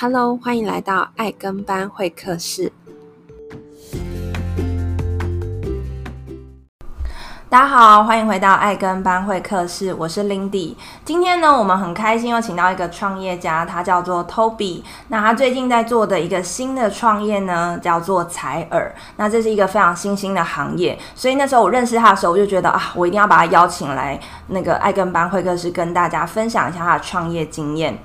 Hello，欢迎来到爱跟班会客室。大家好，欢迎回到爱跟班会客室，我是 Lindy。今天呢，我们很开心又请到一个创业家，他叫做 Toby。那他最近在做的一个新的创业呢，叫做采耳。那这是一个非常新兴的行业，所以那时候我认识他的时候，我就觉得啊，我一定要把他邀请来那个爱跟班会客室，跟大家分享一下他的创业经验。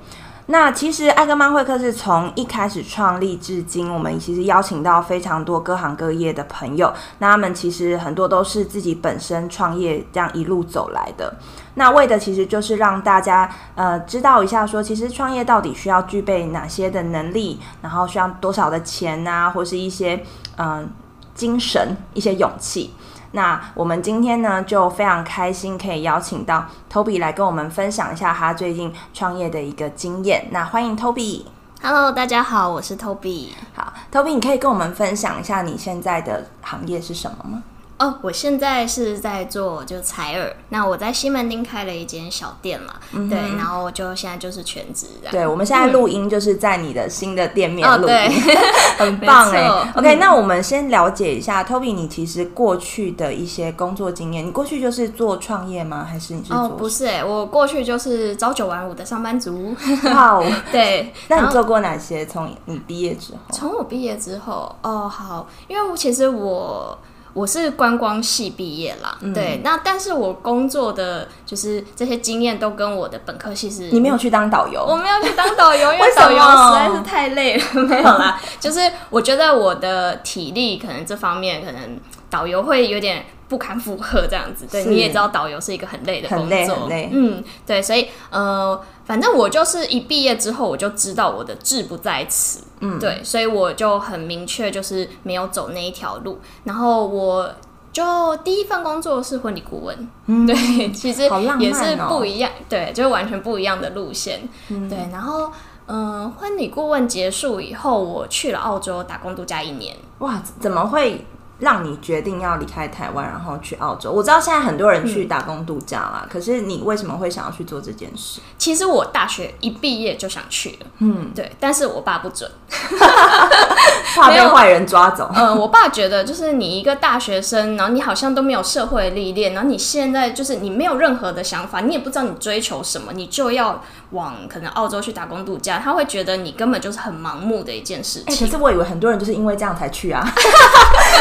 那其实爱跟班会客是从一开始创立至今，我们其实邀请到非常多各行各业的朋友。那他们其实很多都是自己本身创业这样一路走来的。那为的其实就是让大家呃知道一下，说其实创业到底需要具备哪些的能力，然后需要多少的钱啊，或是一些嗯、精神、一些勇气。那我们今天呢，就非常开心可以邀请到 Toby 来跟我们分享一下他最近创业的一个经验。那欢迎 Toby。Hello，大家好，我是 Toby。好，Toby，你可以跟我们分享一下你现在的行业是什么吗？哦，我现在是在做就采耳，那我在西门町开了一间小店嘛，嗯、对，然后就现在就是全职这样。对，我们现在录音就是在你的新的店面录音，嗯哦、很 棒哎。OK，、嗯、那我们先了解一下，Toby，你其实过去的一些工作经验，你过去就是做创业吗？还是你是做？哦，不是哎，我过去就是朝九晚五的上班族。哇哦，对，那你做过哪些？从你毕业之后？从我毕业之后，哦，好，因为其实我。我是观光系毕业啦，嗯、对，那但是我工作的就是这些经验都跟我的本科系是。你没有去当导游？我没有去当导游，因为导游实在是太累了。没有啦，就是我觉得我的体力可能这方面可能导游会有点。不堪负荷这样子，对，你也知道导游是一个很累的工作，很累很累。嗯，对，所以呃，反正我就是一毕业之后我就知道我的志不在此，嗯，对，所以我就很明确就是没有走那一条路。然后我就第一份工作是婚礼顾问，嗯，对，其实也是不一样，哦、对，就是完全不一样的路线，嗯、对。然后嗯、呃，婚礼顾问结束以后，我去了澳洲打工度假一年。哇，怎么会？让你决定要离开台湾，然后去澳洲。我知道现在很多人去打工度假啦，嗯、可是你为什么会想要去做这件事？其实我大学一毕业就想去了，嗯，对，但是我爸不准，怕被坏人抓走。嗯、呃，我爸觉得就是你一个大学生，然后你好像都没有社会历练，然后你现在就是你没有任何的想法，你也不知道你追求什么，你就要往可能澳洲去打工度假，他会觉得你根本就是很盲目的一件事情。欸、可是我以为很多人就是因为这样才去啊。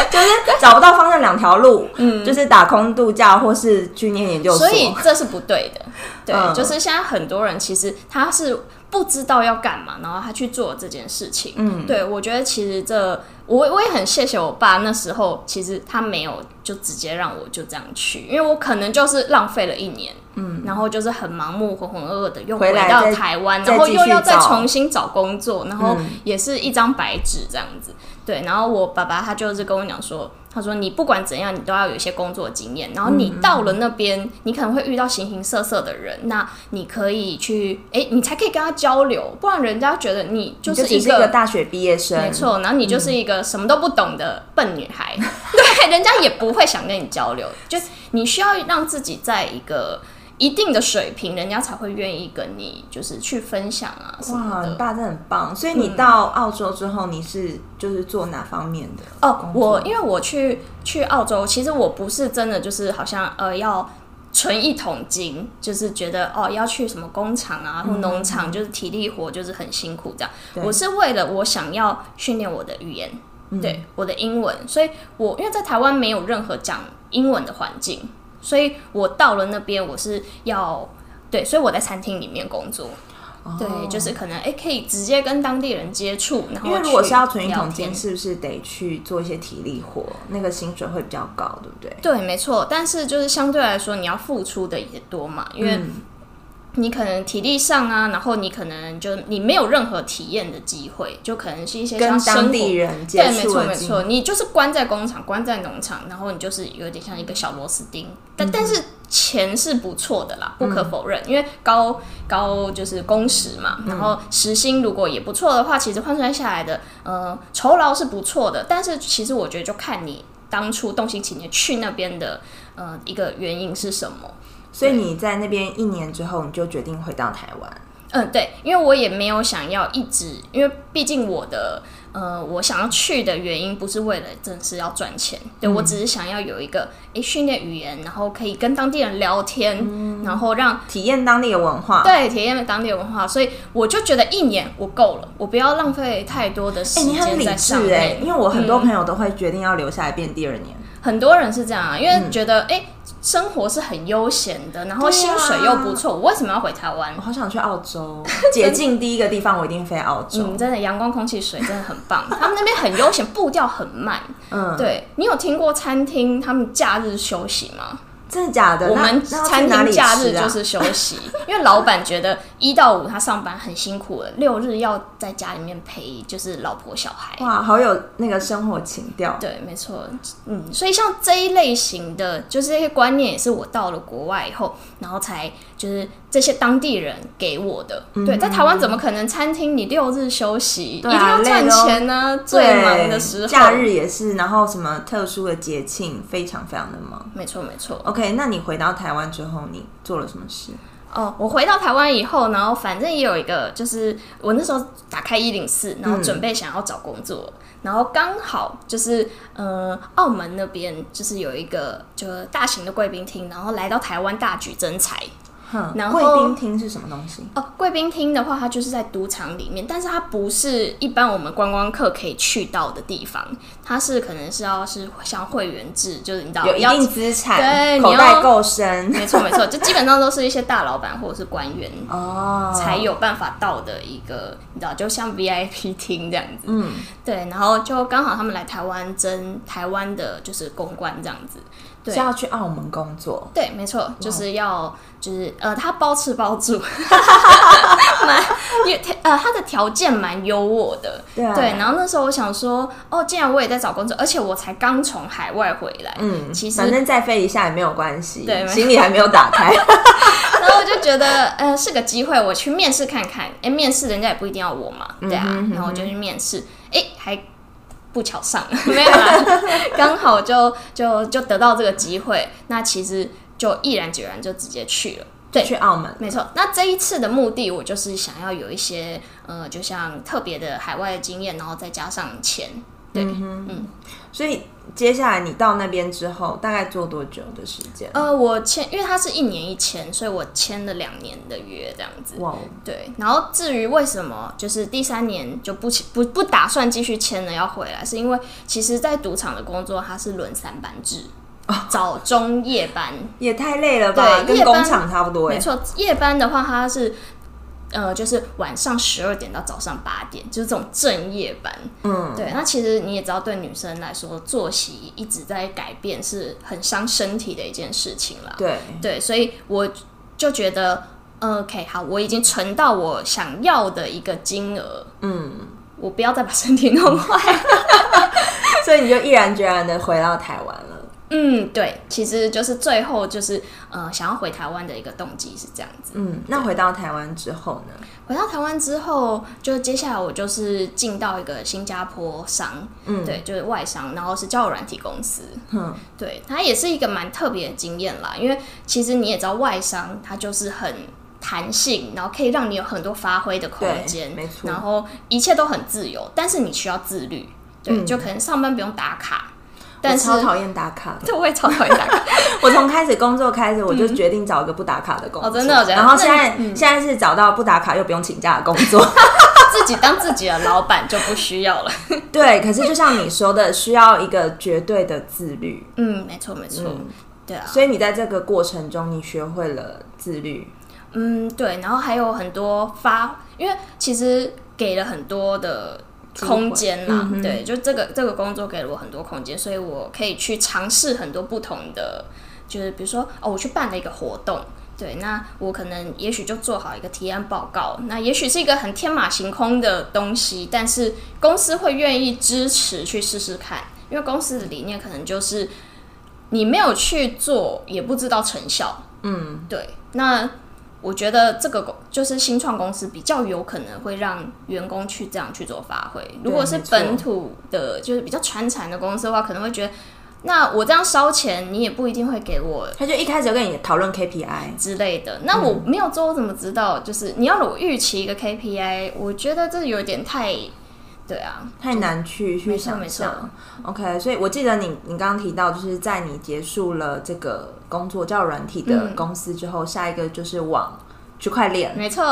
找不到方向，两条路，嗯，就是打工度假，或是去念研究所，所以这是不对的。对，嗯、就是现在很多人其实他是不知道要干嘛，然后他去做这件事情。嗯，对，我觉得其实这我我也很谢谢我爸那时候，其实他没有就直接让我就这样去，因为我可能就是浪费了一年，嗯，然后就是很盲目、浑浑噩噩的又回到台湾，然后又要再重新找工作，然后也是一张白纸这样子。对，然后我爸爸他就是跟我讲说，他说你不管怎样，你都要有一些工作经验。然后你到了那边，嗯、你可能会遇到形形色色的人，那你可以去，哎，你才可以跟他交流，不然人家觉得你就是一个，一个大学毕业生，没错。然后你就是一个什么都不懂的笨女孩，嗯、对，人家也不会想跟你交流。就你需要让自己在一个。一定的水平，人家才会愿意跟你就是去分享啊。哇，你爸真的很棒！所以你到澳洲之后，你是就是做哪方面的？哦，我因为我去去澳洲，其实我不是真的就是好像呃要存一桶金，就是觉得哦要去什么工厂啊或农场，就是体力活就是很辛苦这样。我是为了我想要训练我的语言，嗯、对我的英文，所以我因为在台湾没有任何讲英文的环境。所以我到了那边，我是要对，所以我在餐厅里面工作，哦、对，就是可能哎、欸，可以直接跟当地人接触。然后因为如果是要存一桶金，是不是得去做一些体力活？那个薪水会比较高，对不对？对，没错。但是就是相对来说，你要付出的也多嘛，因为。嗯你可能体力上啊，然后你可能就你没有任何体验的机会，就可能是一些像跟当地人接触，对，没错没错，你就是关在工厂，关在农场，然后你就是有点像一个小螺丝钉。但、嗯、但是钱是不错的啦，不可否认，嗯、因为高高就是工时嘛，然后时薪如果也不错的话，其实换算下来的呃酬劳是不错的。但是其实我觉得就看你当初动心起念去那边的呃一个原因是什么。所以你在那边一年之后，你就决定回到台湾？嗯，对，因为我也没有想要一直，因为毕竟我的。呃，我想要去的原因不是为了正式要赚钱，对、嗯、我只是想要有一个诶训练语言，然后可以跟当地人聊天，嗯、然后让体验当地的文化，对，体验当地的文化，所以我就觉得一年我够了，我不要浪费太多的时间在上面。哎，因为我很多朋友都会决定要留下来变第二年，嗯、很多人是这样啊，因为觉得哎。嗯生活是很悠闲的，然后薪水又不错，啊、我为什么要回台湾？我好想去澳洲，解禁第一个地方我一定飞澳洲。嗯，真的阳光、空气、水真的很棒。他们那边很悠闲，步调很慢。嗯，对，你有听过餐厅他们假日休息吗？真的假的？我们餐厅假日就是休息，因为老板觉得一到五他上班很辛苦了，六日要在家里面陪就是老婆小孩。哇，好有那个生活情调。对，没错。嗯，所以像这一类型的，就是这些观念也是我到了国外以后，然后才就是这些当地人给我的。嗯、对，在台湾怎么可能餐厅你六日休息？啊、一定要赚钱呢、啊？最忙的时候，假日也是，然后什么特殊的节庆，非常非常的忙。没错，没错。OK。那你回到台湾之后，你做了什么事？哦，我回到台湾以后，然后反正也有一个，就是我那时候打开一零四，然后准备想要找工作，嗯、然后刚好就是呃，澳门那边就是有一个就大型的贵宾厅，然后来到台湾大举征才。然后贵宾厅是什么东西？哦，贵宾厅的话，它就是在赌场里面，但是它不是一般我们观光客可以去到的地方，它是可能是要是像会员制，就是你知道有一定资产，对，口袋够深，没错没错，就 基本上都是一些大老板或者是官员哦。才有办法到的一个，你知道，就像 VIP 厅这样子，嗯，对，然后就刚好他们来台湾争台湾的就是公关这样子。对是要去澳门工作，对，没错，就是要就是呃，他包吃包住，蛮因为呃，他的条件蛮优渥的，对，对。然后那时候我想说，哦，既然我也在找工作，而且我才刚从海外回来，嗯，其实反正再飞一下也没有关系，对，行李还没有打开。然后我就觉得，呃，是个机会，我去面试看看。哎，面试人家也不一定要我嘛，对啊。嗯、哼然后我就去面试，哎，还。不巧上了 没有啦，刚好就就就得到这个机会，那其实就毅然决然就直接去了，对，去澳门，没错。那这一次的目的，我就是想要有一些呃，就像特别的海外的经验，然后再加上钱。对，嗯，嗯，所以接下来你到那边之后，大概做多久的时间？呃，我签，因为它是一年一签，所以我签了两年的约，这样子。哇，对。然后至于为什么就是第三年就不不不打算继续签了，要回来，是因为其实，在赌场的工作它是轮三班制，哦、早中夜班，也太累了吧？对，跟工厂差不多。没错，夜班的话它是。呃，就是晚上十二点到早上八点，就是这种正夜班。嗯，对。那其实你也知道，对女生来说，作息一直在改变，是很伤身体的一件事情了。对对，所以我就觉得，OK，好，我已经存到我想要的一个金额。嗯，我不要再把身体弄坏。所以你就毅然决然的回到台湾了。嗯，对，其实就是最后就是呃，想要回台湾的一个动机是这样子。嗯，那回到台湾之后呢？回到台湾之后，就接下来我就是进到一个新加坡商，嗯，对，就是外商，然后是交友软体公司。嗯，对，它也是一个蛮特别的经验啦，因为其实你也知道，外商它就是很弹性，然后可以让你有很多发挥的空间，没错，然后一切都很自由，但是你需要自律，对，嗯，就可能上班不用打卡。但超讨厌打卡的，我也超讨厌打卡。我从开始工作开始，我就决定找一个不打卡的工作。哦，真的，然后现在现在是找到不打卡又不用请假的工作，自己当自己的老板就不需要了。对，可是就像你说的，需要一个绝对的自律。嗯，没错，没错。对啊，所以你在这个过程中，你学会了自律。嗯，对。然后还有很多发，因为其实给了很多的。空间啦，嗯、对，就这个这个工作给了我很多空间，所以我可以去尝试很多不同的，就是比如说哦，我去办了一个活动，对，那我可能也许就做好一个提案报告，那也许是一个很天马行空的东西，但是公司会愿意支持去试试看，因为公司的理念可能就是你没有去做也不知道成效，嗯，对，那。我觉得这个公就是新创公司比较有可能会让员工去这样去做发挥。如果是本土的，就是比较传产的公司的话，可能会觉得那我这样烧钱，你也不一定会给我。他就一开始就跟你讨论 KPI 之类的，那我没有做，我怎么知道？就是你要我预期一个 KPI，我觉得这有点太。对啊，太难去去想象。OK，所以我记得你你刚刚提到，就是在你结束了这个工作叫软体的公司之后，嗯、下一个就是往区块链。没错，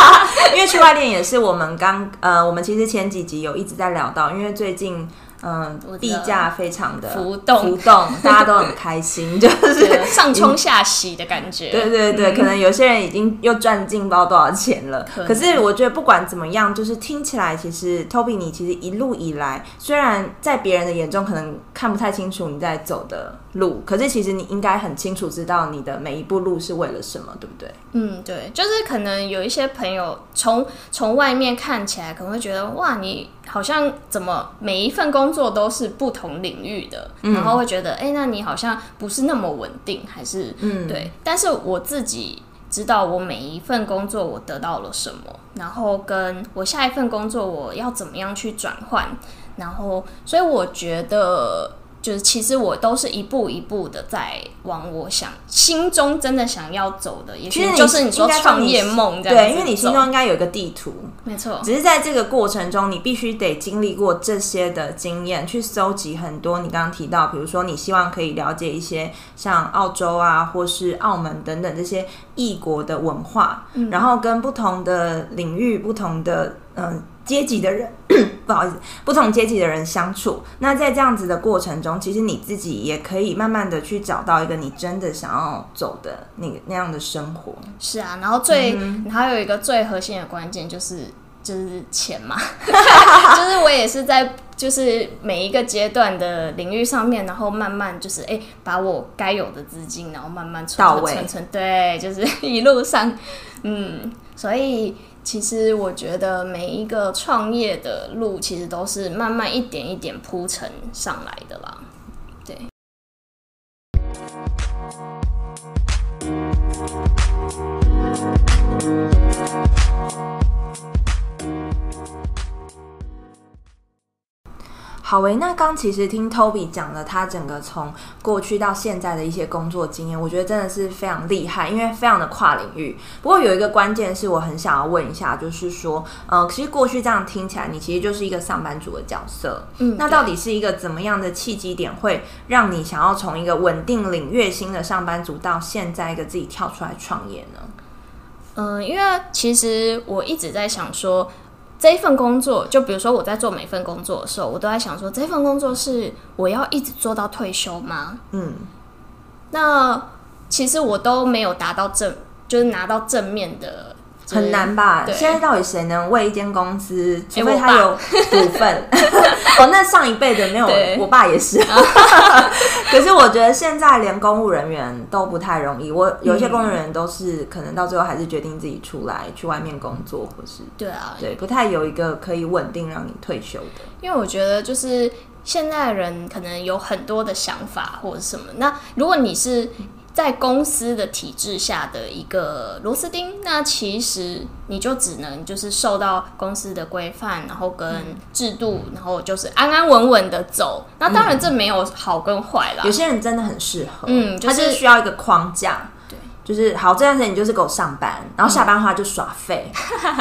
因为区块链也是我们刚呃，我们其实前几集有一直在聊到，因为最近。嗯，地价非常的浮动，浮动，大家都很开心，就是上冲下洗的感觉。对对对，嗯、可能有些人已经又赚进包多少钱了。可，可是我觉得不管怎么样，就是听起来，其实 Toby 你其实一路以来，虽然在别人的眼中可能看不太清楚你在走的路，可是其实你应该很清楚知道你的每一步路是为了什么，对不对？嗯，对，就是可能有一些朋友从从外面看起来，可能会觉得哇，你。好像怎么每一份工作都是不同领域的，嗯、然后会觉得，哎、欸，那你好像不是那么稳定，还是、嗯、对？但是我自己知道，我每一份工作我得到了什么，然后跟我下一份工作我要怎么样去转换，然后，所以我觉得。就是其实我都是一步一步的在往我想心中真的想要走的，也许就是你说创业梦这样。对，因为你心中应该有一个地图，没错。只是在这个过程中，你必须得经历过这些的经验，去搜集很多。你刚刚提到，比如说你希望可以了解一些像澳洲啊，或是澳门等等这些异国的文化，嗯、然后跟不同的领域、不同的嗯。呃阶级的人，不好意思，不同阶级的人相处。那在这样子的过程中，其实你自己也可以慢慢的去找到一个你真的想要走的那个那样的生活。是啊，然后最，还有一个最核心的关键就是就是钱嘛，就是我也是在就是每一个阶段的领域上面，然后慢慢就是哎、欸，把我该有的资金，然后慢慢存存存存，对，就是 一路上，嗯，所以。其实我觉得每一个创业的路，其实都是慢慢一点一点铺陈上来的啦，对。好诶，那刚其实听 Toby 讲了他整个从过去到现在的一些工作经验，我觉得真的是非常厉害，因为非常的跨领域。不过有一个关键是我很想要问一下，就是说，呃，其实过去这样听起来，你其实就是一个上班族的角色，嗯，那到底是一个怎么样的契机点，会让你想要从一个稳定领月薪的上班族，到现在一个自己跳出来创业呢？嗯、呃，因为其实我一直在想说。这一份工作，就比如说我在做每份工作的时候，我都在想说，这份工作是我要一直做到退休吗？嗯，那其实我都没有达到正，就是拿到正面的。很难吧？现在到底谁能为一间公司，除非他有股份？哦，那上一辈的没有，我爸也是。可是我觉得现在连公务人员都不太容易。我有一些公务人员都是可能到最后还是决定自己出来去外面工作，或是对啊，对，不太有一个可以稳定让你退休的。因为我觉得就是现在的人可能有很多的想法或者什么。那如果你是。在公司的体制下的一个螺丝钉，那其实你就只能就是受到公司的规范，然后跟制度，然后就是安安稳稳的走。那当然这没有好跟坏啦，有些人真的很适合，嗯，就是、他就是需要一个框架。就是好，这段时间你就是给我上班，然后下班的话就耍废、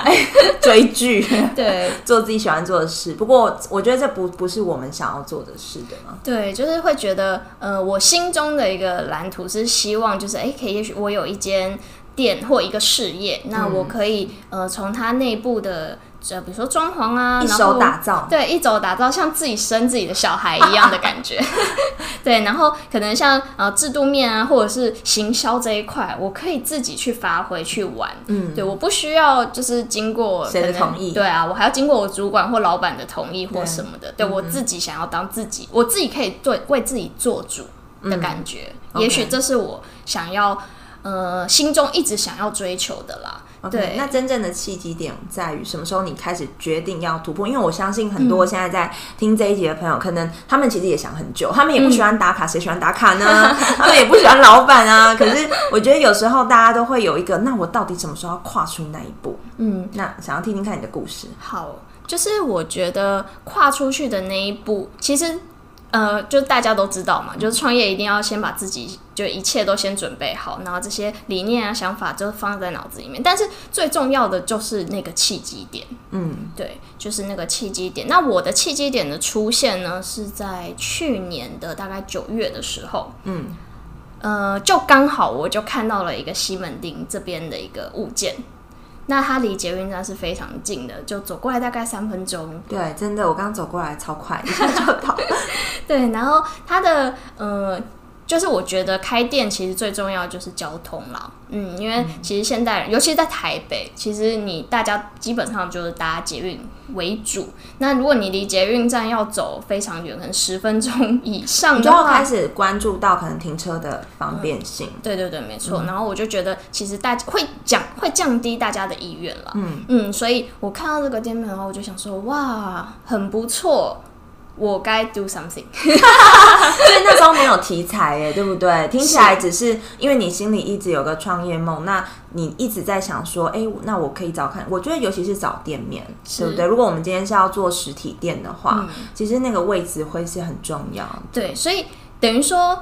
嗯、追剧，对，做自己喜欢做的事。不过我觉得这不不是我们想要做的事的吗。对，就是会觉得，呃，我心中的一个蓝图是希望，就是哎，可以，也许我有一间店或一个事业，那我可以，呃，从它内部的。就比如说装潢啊，一手打造，对，一手打造，像自己生自己的小孩一样的感觉。对，然后可能像呃制度面啊，或者是行销这一块，我可以自己去发挥去玩。嗯，对，我不需要就是经过谁的同意。对啊，我还要经过我主管或老板的同意或什么的。对，对我自己想要当自己，我自己可以对为自己做主的感觉。嗯，也许这是我想要呃心中一直想要追求的啦。Okay, 对，那真正的契机点在于什么时候你开始决定要突破？因为我相信很多现在在听这一集的朋友，嗯、可能他们其实也想很久，他们也不喜欢打卡，谁、嗯、喜欢打卡呢？他们也不喜欢老板啊。可是我觉得有时候大家都会有一个，那我到底什么时候要跨出那一步？嗯，那想要听听看你的故事。好，就是我觉得跨出去的那一步，其实呃，就大家都知道嘛，就是创业一定要先把自己就一切都先准备好，然后这些理念啊、想法就放在脑子里面。但是最重要的就是那个契机点，嗯，对，就是那个契机点。那我的契机点的出现呢，是在去年的大概九月的时候，嗯，呃，就刚好我就看到了一个西门町这边的一个物件。那它离捷运站是非常近的，就走过来大概三分钟。对，真的，我刚刚走过来超快，一下就到。对，然后它的呃，就是我觉得开店其实最重要的就是交通啦。嗯，因为其实现代人，嗯、尤其是在台北，其实你大家基本上就是搭捷运为主。那如果你离捷运站要走非常远，可能十分钟以上，就要开始关注到可能停车的方便性。嗯、对对对，没错。嗯、然后我就觉得，其实大家会降会降低大家的意愿了。嗯嗯，所以我看到这个店面的话，我就想说，哇，很不错。我该 do something，所以那时候没有题材耶，对不对？听起来只是因为你心里一直有个创业梦，那你一直在想说，哎，那我可以找看。我觉得尤其是找店面，对不对？如果我们今天是要做实体店的话，嗯、其实那个位置会是很重要。对，所以等于说。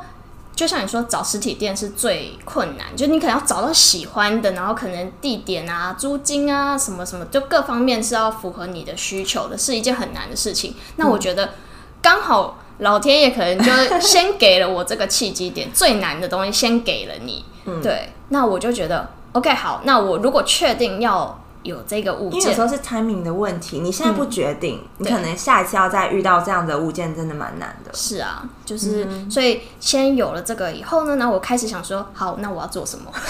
就像你说，找实体店是最困难，就你可能要找到喜欢的，然后可能地点啊、租金啊什么什么，就各方面是要符合你的需求的，是一件很难的事情。那我觉得刚好老天爷可能就先给了我这个契机点，最难的东西先给了你。对，那我就觉得 OK，好，那我如果确定要。有这个物件，因为有时候是 timing 的问题。你现在不决定，嗯、你可能下一次要再遇到这样的物件，真的蛮难的。是啊，就是、嗯、所以先有了这个以后呢，那我开始想说，好，那我要做什么？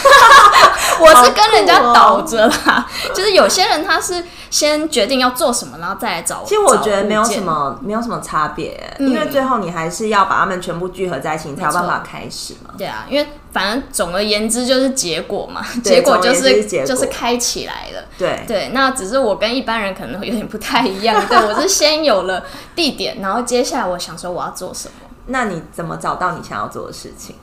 我是跟人家倒着啦，哦、就是有些人他是先决定要做什么，然后再来找我。其实我觉得没有什么，没有什么差别，嗯、因为最后你还是要把他们全部聚合在一起，你才有办法开始嘛。对啊，因为。反正总而言之就是结果嘛，结果就是，是就是开起来了。对对，那只是我跟一般人可能有点不太一样。对，我是先有了地点，然后接下来我想说我要做什么。那你怎么找到你想要做的事情？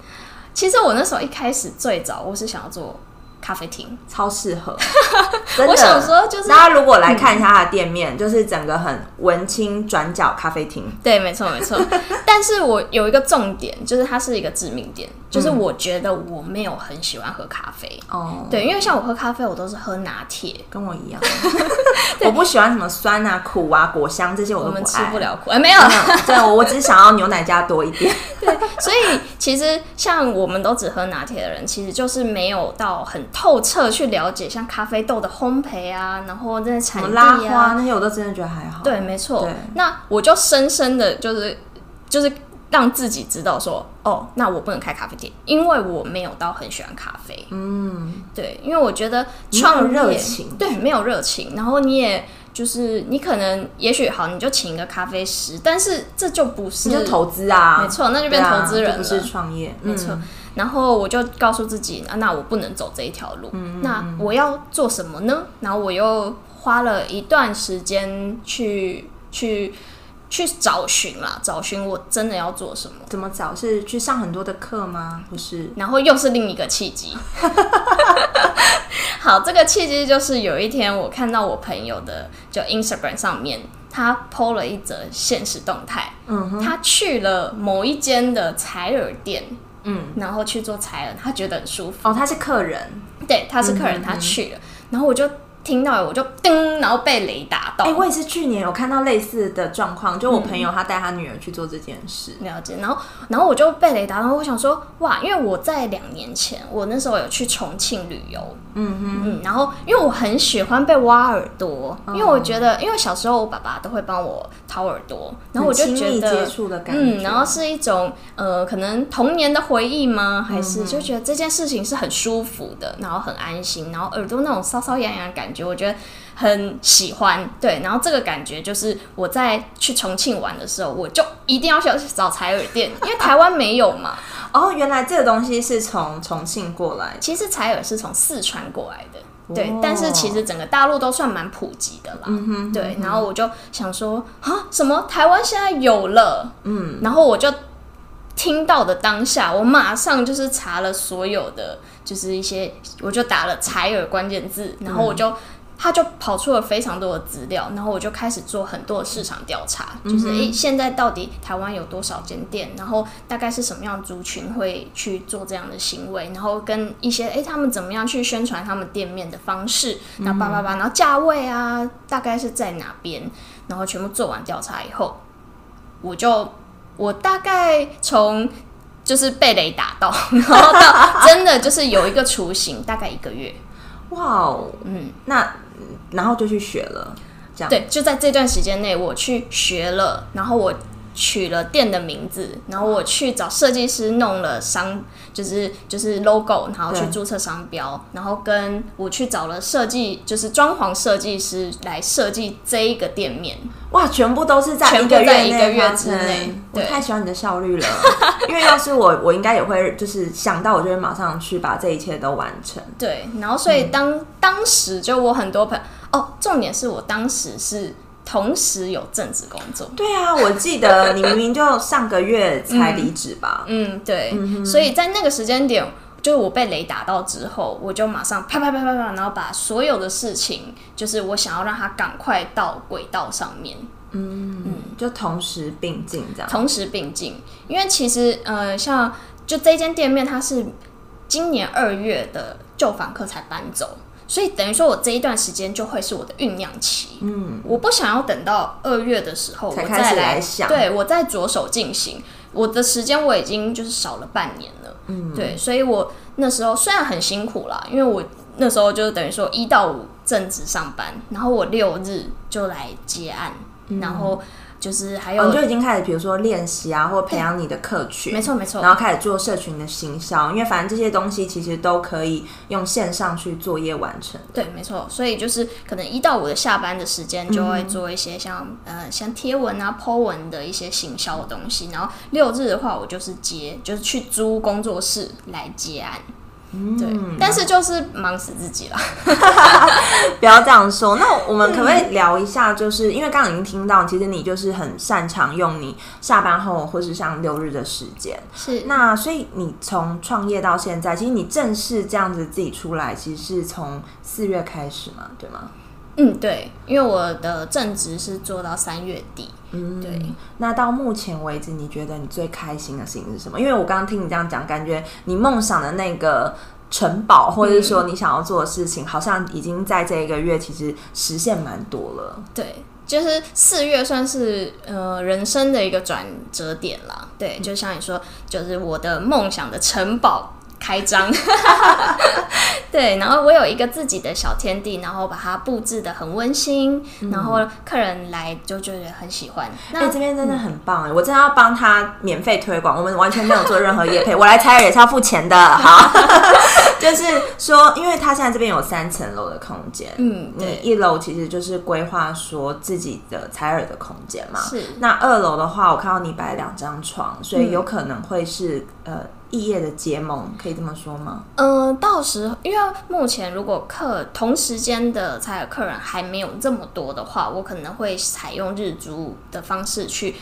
其实我那时候一开始最早我是想要做。咖啡厅超适合，我想说就是大家如果来看一下它的店面，嗯、就是整个很文青转角咖啡厅。对，没错没错。但是我有一个重点，就是它是一个致命点，就是我觉得我没有很喜欢喝咖啡。哦、嗯，对，因为像我喝咖啡，我都是喝拿铁，跟我一样。我不喜欢什么酸啊、苦啊、果香这些，我都不吃不了苦，哎，没有。对，我只想要牛奶加多一点。对，所以其实像我们都只喝拿铁的人，其实就是没有到很。透彻去了解像咖啡豆的烘焙啊，然后那些产地啊，拉花那些，我都真的觉得还好。对，没错。对那我就深深的就是就是让自己知道说，哦，那我不能开咖啡店，因为我没有到很喜欢咖啡。嗯，对，因为我觉得创热情，对，没有热情。然后你也就是你可能也许好，你就请一个咖啡师，但是这就不是你就投资啊，没错，那就变投资人了，啊、不是创业，没错。嗯然后我就告诉自己，啊那我不能走这一条路。嗯、那我要做什么呢？然后我又花了一段时间去去去找寻啦，找寻我真的要做什么。怎么找？是去上很多的课吗？不是。然后又是另一个契机。好，这个契机就是有一天我看到我朋友的就 Instagram 上面，他 PO 了一则现实动态。嗯哼，他去了某一间的采耳店。嗯，然后去做采耳，他觉得很舒服。哦，他是客人，对，他是客人，他去了，然后我就。听到我就叮，然后被雷打到。哎、欸，我也是去年有看到类似的状况，就我朋友他带他女儿去做这件事，嗯、了解。然后，然后我就被雷打，然后我想说，哇，因为我在两年前，我那时候有去重庆旅游，嗯哼嗯，然后因为我很喜欢被挖耳朵，嗯、因为我觉得，因为小时候我爸爸都会帮我掏耳朵，然后我就觉得，接触的感觉，嗯，然后是一种呃，可能童年的回忆吗？还是就觉得这件事情是很舒服的，然后很安心，然后耳朵那种瘙瘙痒痒的感觉。我觉得很喜欢，对，然后这个感觉就是我在去重庆玩的时候，我就一定要去找采耳店，因为台湾没有嘛。哦，原来这个东西是从重庆过来，其实采耳是从四川过来的，对，哦、但是其实整个大陆都算蛮普及的啦。嗯哼，对，然后我就想说啊，什么台湾现在有了？嗯，然后我就听到的当下，我马上就是查了所有的。就是一些，我就打了采耳关键字，然后我就他就跑出了非常多的资料，然后我就开始做很多的市场调查，嗯、就是诶，现在到底台湾有多少间店，然后大概是什么样族群会去做这样的行为，然后跟一些诶，他们怎么样去宣传他们店面的方式，那叭叭叭，然后价位啊，大概是在哪边，然后全部做完调查以后，我就我大概从就是被雷打到，然后到真的就是有一个雏形，大概一个月。哇哦，嗯，那。然后就去学了，这样。对，就在这段时间内，我去学了，然后我取了店的名字，然后我去找设计师弄了商，就是就是 logo，然后去注册商标，然后跟我去找了设计，就是装潢设计师来设计这一个店面。哇，全部都是在一个月，一个月之内。我太喜欢你的效率了，因为要是我，我应该也会就是想到，我就会马上去把这一切都完成。对，然后所以当、嗯、当时就我很多朋友哦，重点是我当时是。同时有正职工作，对啊，我记得你明明就上个月才离职吧？嗯，嗯，对，嗯，所以在那个时间点，就是我被雷打到之后，我就马上啪啪啪啪啪，然后把所有的事情，就是我想要让他赶快到轨道上面，嗯嗯，就同时并进这样，同时并进，因为其实呃，像就这间店面，它是今年二月的旧房客才搬走。所以等于说，我这一段时间就会是我的酝酿期。嗯，我不想要等到二月的时候我再来，来想，对，我再着手进行。我的时间我已经就是少了半年了。嗯，对，所以我那时候虽然很辛苦啦，因为我那时候就等于说一到五正职上班，然后我六日就来接案，嗯、然后。就是还有，你就已经开始，比如说练习啊，或培养你的客群，没错没错，然后开始做社群的行销，因为反正这些东西其实都可以用线上去作业完成。对，没错，所以就是可能一到五的下班的时间，就会做一些像、嗯、呃像贴文啊、po 文的一些行销的东西，然后六日的话，我就是接，就是去租工作室来接案。对，但是就是忙死自己了，不要这样说。那我们可不可以聊一下？就是因为刚刚已经听到，其实你就是很擅长用你下班后或是像六日的时间。是，那所以你从创业到现在，其实你正式这样子自己出来，其实是从四月开始嘛，对吗？嗯，对，因为我的正职是做到三月底。嗯，对。那到目前为止，你觉得你最开心的事情是什么？因为我刚刚听你这样讲，感觉你梦想的那个城堡，或者是说你想要做的事情，嗯、好像已经在这一个月其实实现蛮多了。对，就是四月算是呃人生的一个转折点了。对，就像你说，就是我的梦想的城堡。开张，对，然后我有一个自己的小天地，然后把它布置的很温馨，嗯，然后客人来就觉得很喜欢。那、欸、这边真的很棒哎，我真的要帮他免费推广，我们完全没有做任何业配，我来采耳也是要付钱的，好。就是说，因为他现在这边有三层楼的空间，嗯，对，一楼其实就是规划说自己的采耳的空间嘛，是。那二楼的话，我看到你摆两张床，所以有可能会是、嗯、呃。异业的结盟，可以这么说吗？嗯、呃，到时候因为目前如果客同时间的采耳客人还没有这么多的话，我可能会采用日租的方式去，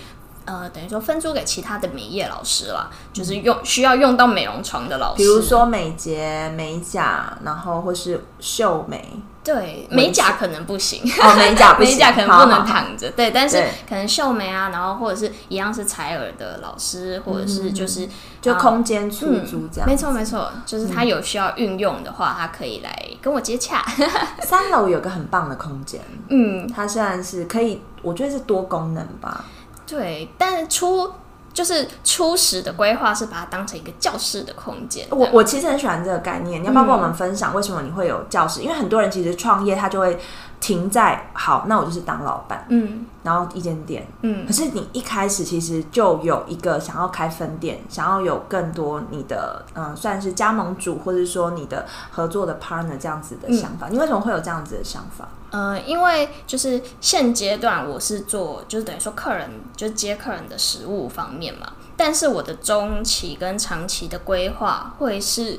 呃，等于说分租给其他的美业老师了，就是用需要用到美容床的老师，比如说美睫、美甲，然后或是秀眉。对，美甲可能不行，哦，美甲不行，美甲可能不能躺着。对，但是可能秀眉啊，然后或者是一样是采耳的老师，或者是就是、嗯、就空间出租这样、嗯。没错没错，就是他有需要运用的话，他可以来跟我接洽。三楼有个很棒的空间，嗯，它虽然是可以，我觉得是多功能吧。对，但是出。就是初始的规划是把它当成一个教室的空间。我我其实很喜欢这个概念，你要不要跟我们分享为什么你会有教室？因为很多人其实创业他就会停在好，那我就是当老板，嗯，然后一间店，嗯。可是你一开始其实就有一个想要开分店，想要有更多你的嗯、呃，算是加盟主或者说你的合作的 partner 这样子的想法。嗯、你为什么会有这样子的想法？呃，因为就是现阶段我是做，就是等于说客人就接客人的食物方面嘛。但是我的中期跟长期的规划会是，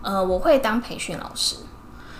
呃，我会当培训老师。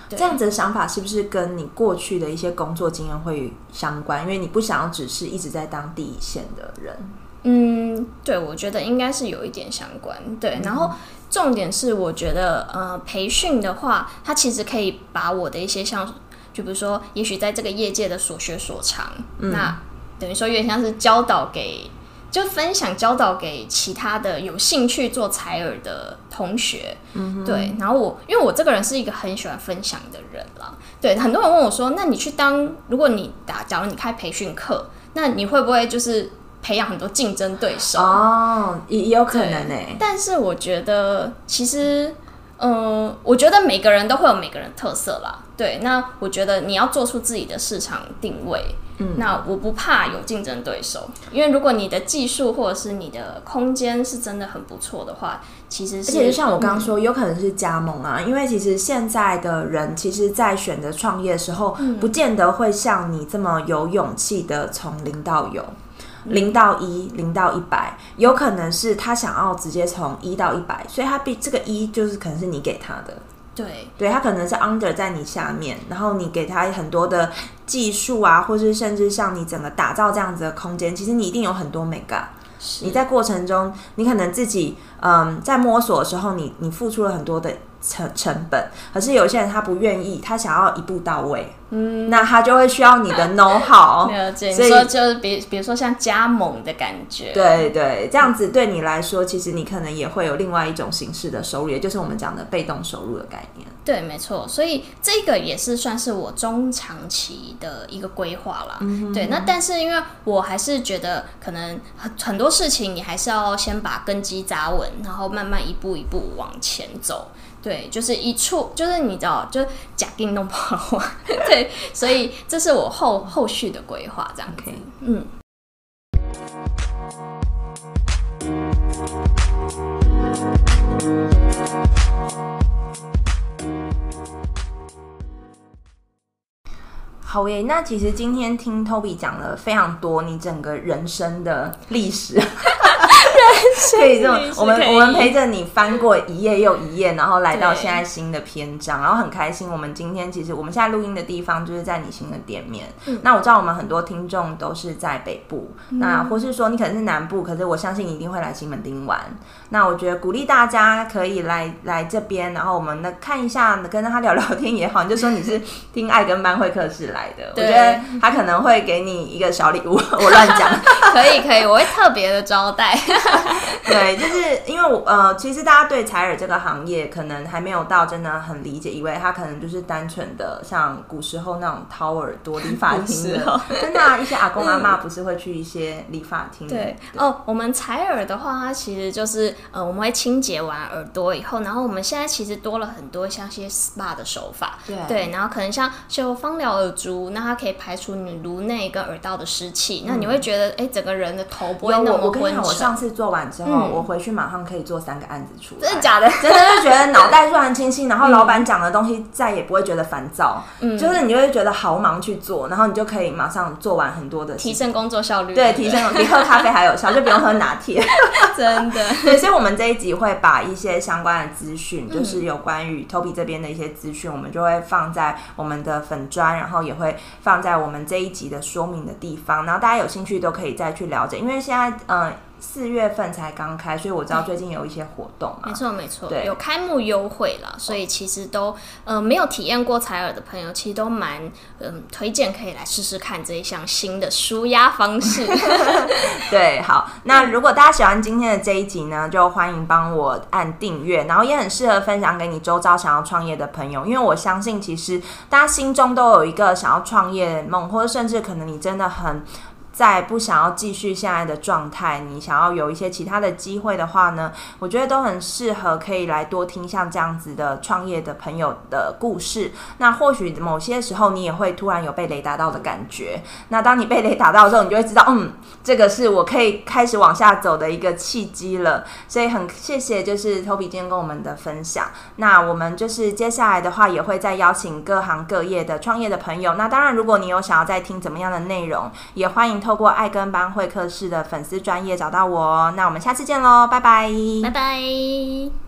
这样子的想法是不是跟你过去的一些工作经验会相关？因为你不想要只是一直在当第一线的人。嗯，对，我觉得应该是有一点相关。对，然后重点是，我觉得呃，培训的话，它其实可以把我的一些像。就比如说，也许在这个业界的所学所长，嗯、那等于说有点像是教导给。就分享教导给其他的有兴趣做采耳的同学，嗯，对。然后我因为我这个人是一个很喜欢分享的人啦，对。很多人问我说：“那你去当，如果你打，假如你开培训课，那你会不会就是培养很多竞争对手？”哦，也有可能呢。但是我觉得其实。嗯，我觉得每个人都会有每个人特色啦。对，那我觉得你要做出自己的市场定位。嗯，那我不怕有竞争对手，因为如果你的技术或者是你的空间是真的很不错的话，其实是。而且就像我刚刚说，嗯，有可能是加盟啊，因为其实现在的人其实，在选择创业的时候，嗯，不见得会像你这么有勇气的从零到有。零到一，零到一百，有可能是他想要直接从一到一百，所以他必这个一就是可能是你给他的，对，对他可能是 under 在你下面，然后你给他很多的技术啊，或是甚至像你整个打造这样子的空间，其实你一定有很多美感。你在过程中，你可能自己嗯在摸索的时候你，你你付出了很多的成成本，可是有些人他不愿意，他想要一步到位。嗯，那他就会需要你的 know how，了解。所以说就是比比如说像加盟的感觉，对对，这样子对你来说，其实你可能也会有另外一种形式的收入，也就是我们讲的被动收入的概念。对，没错。所以这个也是算是我中长期的一个规划啦。嗯哼哼。对，那但是因为我还是觉得可能很很多事情你还是要先把根基扎稳，然后慢慢一步一步往前走。对，就是一处，就是你知道，就是假定弄不好，对，所以这是我后后续的规划，这样可以嗯。好耶，那其实今天听 Toby 讲了非常多你整个人生的历史。我们我们陪着你翻过一页又一页，然后来到现在新的篇章，然后很开心。我们今天其实我们现在录音的地方就是在你新的店面。嗯、那我知道我们很多听众都是在北部，嗯、那或是说你可能是南部，可是我相信你一定会来西门町玩。那我觉得鼓励大家可以来来这边，然后我们呢看一下，跟他聊聊天也好。你就说你是听爱跟班会客室来的，我觉得他可能会给你一个小礼物。我乱讲，可以可以，我会特别的招待。对，就是因为我呃，其实大家对采耳这个行业可能还没有到真的很理解，以为他可能就是单纯的像古时候那种掏耳朵理发厅的，真的、啊、一些阿公阿妈不是会去一些理发厅？对，对哦，我们采耳的话，它其实就是呃，我们会清洁完耳朵以后，然后我们现在其实多了很多像些 SPA 的手法，对，对，然后可能像就芳疗耳烛，那它可以排除你颅内跟耳道的湿气，嗯、那你会觉得哎，整个人的头不会那么昏沉。我跟你，我上次做完之后。嗯、我回去马上可以做三个案子出来，真的假的？真的就觉得脑袋突然清晰，然后老板讲的东西再也不会觉得烦躁，嗯，就是你就会觉得好忙去做，然后你就可以马上做完很多的，提升工作效率，对，提升比喝咖啡还有效，就不用喝拿铁，真的。对，所以，我们这一集会把一些相关的资讯，就是有关于 Toby 这边的一些资讯，我们就会放在我们的粉砖，然后也会放在我们这一集的说明的地方，然后大家有兴趣都可以再去了解，因为现在，嗯、呃。四月份才刚开，所以我知道最近有一些活动嘛。没错没错，对，有开幕优惠了，所以其实都呃没有体验过采耳的朋友，其实都蛮嗯、呃、推荐可以来试试看这一项新的舒压方式。对，好，那如果大家喜欢今天的这一集呢，就欢迎帮我按订阅，然后也很适合分享给你周遭想要创业的朋友，因为我相信其实大家心中都有一个想要创业梦，或者甚至可能你真的很。在不想要继续现在的状态，你想要有一些其他的机会的话呢，我觉得都很适合可以来多听像这样子的创业的朋友的故事。那或许某些时候你也会突然有被雷打到的感觉。那当你被雷打到的时候，你就会知道，嗯，这个是我可以开始往下走的一个契机了。所以很谢谢，就是 Toby 今天跟我们的分享。那我们就是接下来的话，也会再邀请各行各业的创业的朋友。那当然，如果你有想要再听怎么样的内容，也欢迎。透过爱跟班会客室的粉丝专业找到我，那我们下次见喽，拜拜，拜拜。